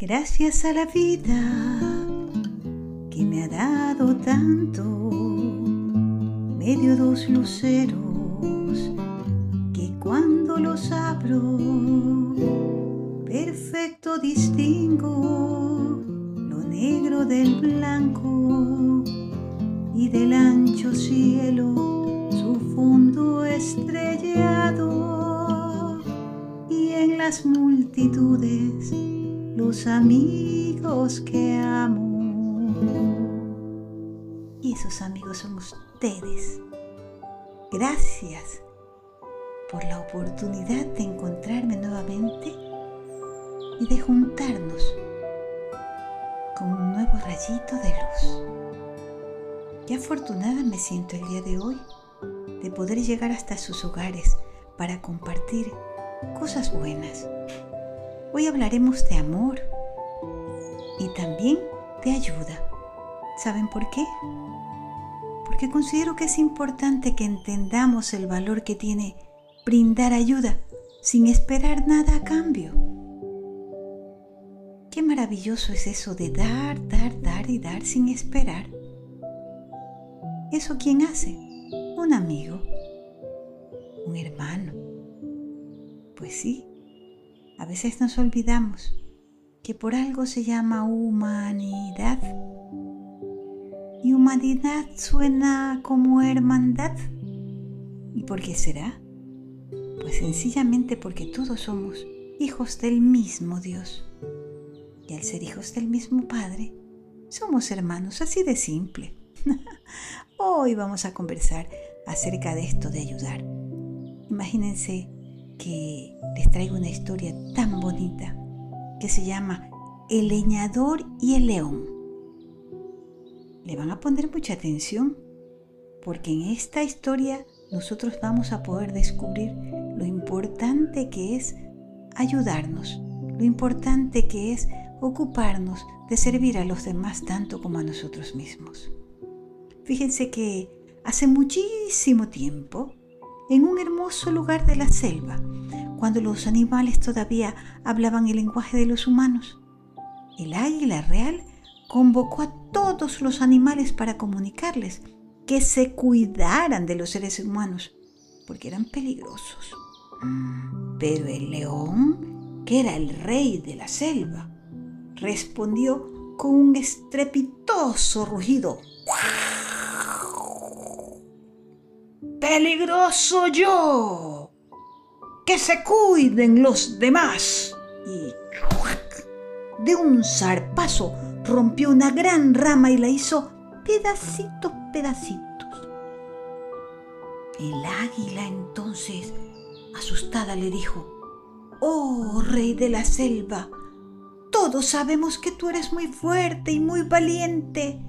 Gracias a la vida que me ha dado tanto, medio dos luceros que cuando los abro, perfecto distingo lo negro del blanco y del ancho cielo su fondo estrellado y en las multitudes los amigos que amo. Y esos amigos son ustedes. Gracias por la oportunidad de encontrarme nuevamente y de juntarnos con un nuevo rayito de luz. Qué afortunada me siento el día de hoy de poder llegar hasta sus hogares para compartir cosas buenas Hoy hablaremos de amor y también de ayuda. ¿Saben por qué? Porque considero que es importante que entendamos el valor que tiene brindar ayuda sin esperar nada a cambio. Qué maravilloso es eso de dar, dar, dar y dar sin esperar. ¿Eso quién hace? Un amigo, un hermano. Pues sí, a veces nos olvidamos que por algo se llama humanidad. Y humanidad suena como hermandad. ¿Y por qué será? Pues sencillamente porque todos somos hijos del mismo Dios. Y al ser hijos del mismo Padre, somos hermanos, así de simple. Hoy vamos a conversar acerca de esto de ayudar. Imagínense que les traigo una historia tan bonita que se llama El leñador y el león. Le van a poner mucha atención porque en esta historia nosotros vamos a poder descubrir lo importante que es ayudarnos, lo importante que es ocuparnos de servir a los demás tanto como a nosotros mismos. Fíjense que hace muchísimo tiempo en un hermoso lugar de la selva, cuando los animales todavía hablaban el lenguaje de los humanos. El águila real convocó a todos los animales para comunicarles que se cuidaran de los seres humanos, porque eran peligrosos. Pero el león, que era el rey de la selva, respondió con un estrepitoso rugido. Peligroso yo. Que se cuiden los demás. Y de un zarpazo rompió una gran rama y la hizo pedacitos, pedacitos. El águila entonces, asustada, le dijo, Oh, rey de la selva, todos sabemos que tú eres muy fuerte y muy valiente,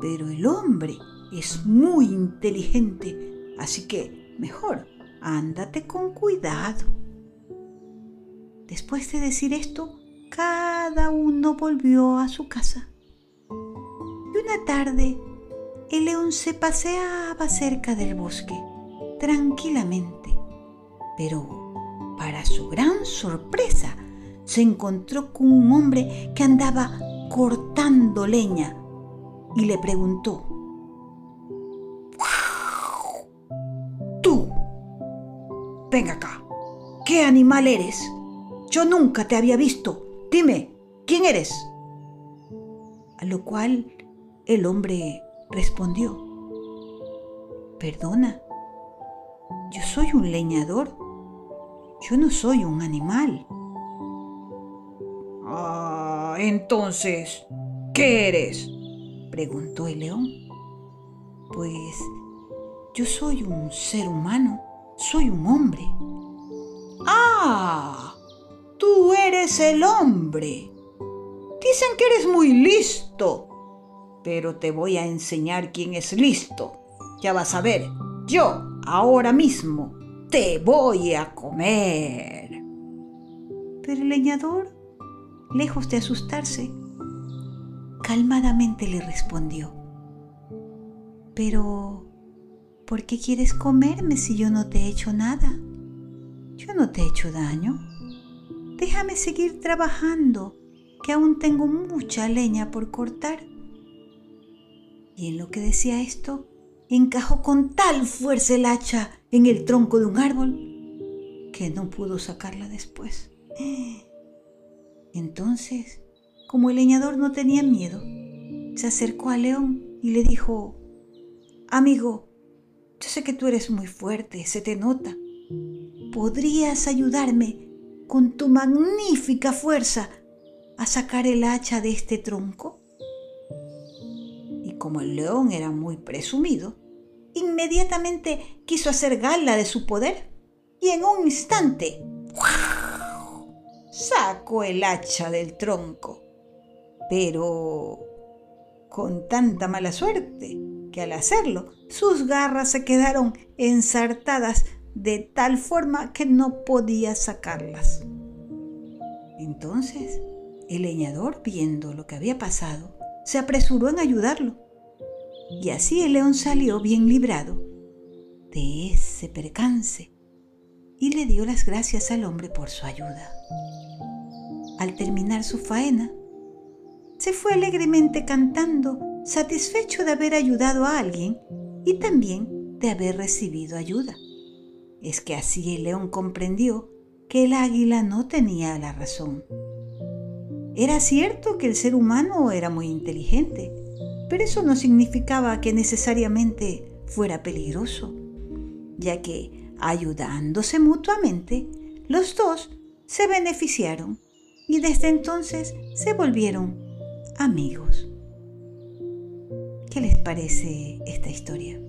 pero el hombre es muy inteligente Así que mejor, ándate con cuidado. Después de decir esto, cada uno volvió a su casa. Y una tarde, el león se paseaba cerca del bosque, tranquilamente. Pero, para su gran sorpresa, se encontró con un hombre que andaba cortando leña y le preguntó, Ven acá. ¿Qué animal eres? Yo nunca te había visto. Dime, ¿quién eres? A lo cual el hombre respondió, Perdona, yo soy un leñador. Yo no soy un animal. Ah, entonces, ¿qué eres? preguntó el león. Pues yo soy un ser humano soy un hombre. ¡Ah! Tú eres el hombre. Dicen que eres muy listo. Pero te voy a enseñar quién es listo. Ya vas a ver. Yo, ahora mismo, te voy a comer. Pero el leñador, lejos de asustarse, calmadamente le respondió. Pero ¿Por qué quieres comerme si yo no te he hecho nada? Yo no te he hecho daño. Déjame seguir trabajando, que aún tengo mucha leña por cortar. Y en lo que decía esto, encajó con tal fuerza el hacha en el tronco de un árbol que no pudo sacarla después. Entonces, como el leñador no tenía miedo, se acercó al león y le dijo, Amigo, yo sé que tú eres muy fuerte, se te nota. ¿Podrías ayudarme con tu magnífica fuerza a sacar el hacha de este tronco? Y como el león era muy presumido, inmediatamente quiso hacer gala de su poder y en un instante sacó el hacha del tronco. Pero con tanta mala suerte que al hacerlo sus garras se quedaron ensartadas de tal forma que no podía sacarlas. Entonces, el leñador, viendo lo que había pasado, se apresuró en ayudarlo. Y así el león salió bien librado de ese percance y le dio las gracias al hombre por su ayuda. Al terminar su faena, se fue alegremente cantando, satisfecho de haber ayudado a alguien y también de haber recibido ayuda. Es que así el león comprendió que el águila no tenía la razón. Era cierto que el ser humano era muy inteligente, pero eso no significaba que necesariamente fuera peligroso, ya que ayudándose mutuamente, los dos se beneficiaron y desde entonces se volvieron amigos. ¿Qué les parece esta historia?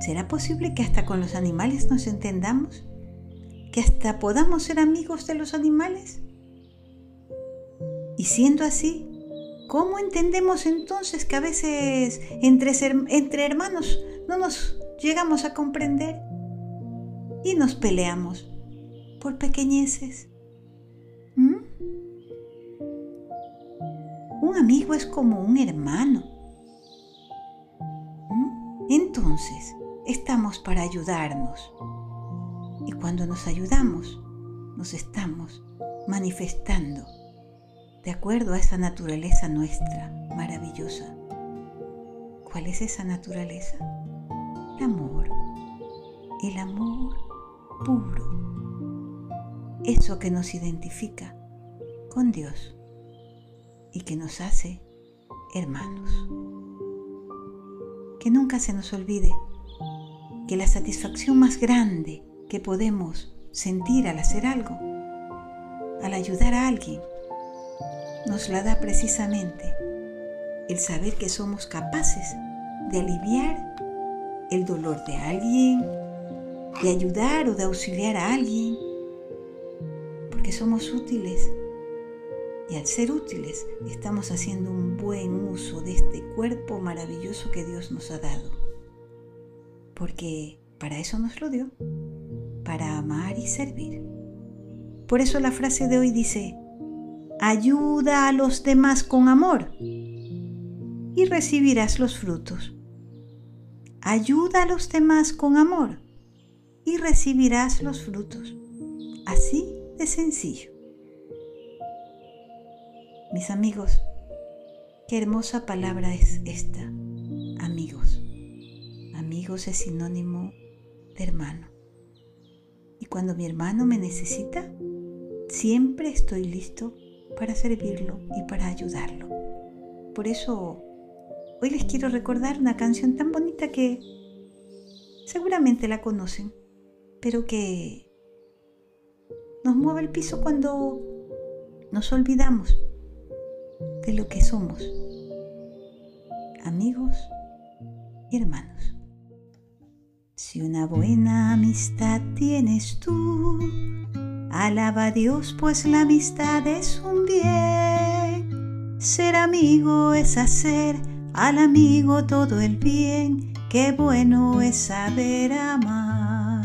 ¿Será posible que hasta con los animales nos entendamos? ¿Que hasta podamos ser amigos de los animales? Y siendo así, ¿cómo entendemos entonces que a veces entre, entre hermanos no nos llegamos a comprender y nos peleamos por pequeñeces? Un amigo es como un hermano. ¿Mm? Entonces, estamos para ayudarnos. Y cuando nos ayudamos, nos estamos manifestando de acuerdo a esa naturaleza nuestra maravillosa. ¿Cuál es esa naturaleza? El amor. El amor puro eso que nos identifica con Dios y que nos hace hermanos. Que nunca se nos olvide que la satisfacción más grande que podemos sentir al hacer algo, al ayudar a alguien, nos la da precisamente el saber que somos capaces de aliviar el dolor de alguien, de ayudar o de auxiliar a alguien que somos útiles. Y al ser útiles estamos haciendo un buen uso de este cuerpo maravilloso que Dios nos ha dado. Porque para eso nos lo dio, para amar y servir. Por eso la frase de hoy dice, ayuda a los demás con amor y recibirás los frutos. Ayuda a los demás con amor y recibirás los frutos. Así de sencillo. Mis amigos, qué hermosa palabra es esta, amigos. Amigos es sinónimo de hermano. Y cuando mi hermano me necesita, siempre estoy listo para servirlo y para ayudarlo. Por eso, hoy les quiero recordar una canción tan bonita que seguramente la conocen, pero que nos mueve el piso cuando nos olvidamos de lo que somos, amigos y hermanos. Si una buena amistad tienes tú, alaba a Dios pues la amistad es un bien. Ser amigo es hacer al amigo todo el bien, qué bueno es saber amar.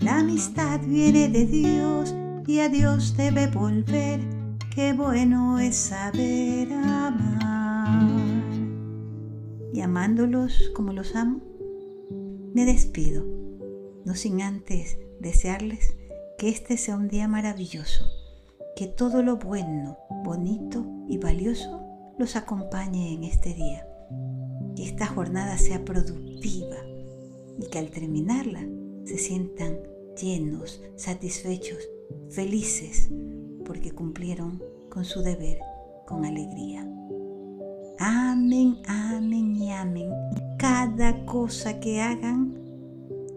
La amistad viene de Dios y a Dios debe volver. Qué bueno es saber amar. Y amándolos como los amo, me despido, no sin antes desearles que este sea un día maravilloso, que todo lo bueno, bonito y valioso los acompañe en este día. Que esta jornada sea productiva y que al terminarla se sientan llenos, satisfechos, felices, porque cumplieron con su deber con alegría. Amén, amén y amén. Y cada cosa que hagan,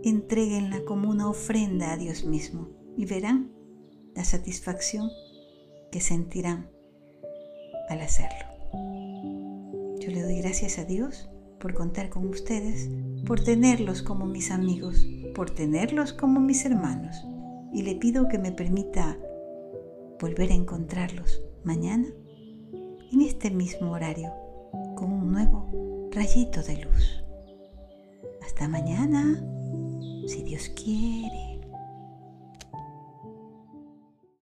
entreguenla como una ofrenda a Dios mismo y verán la satisfacción que sentirán al hacerlo. Yo le doy gracias a Dios por contar con ustedes, por tenerlos como mis amigos, por tenerlos como mis hermanos. Y le pido que me permita volver a encontrarlos mañana en este mismo horario con un nuevo rayito de luz. Hasta mañana, si Dios quiere.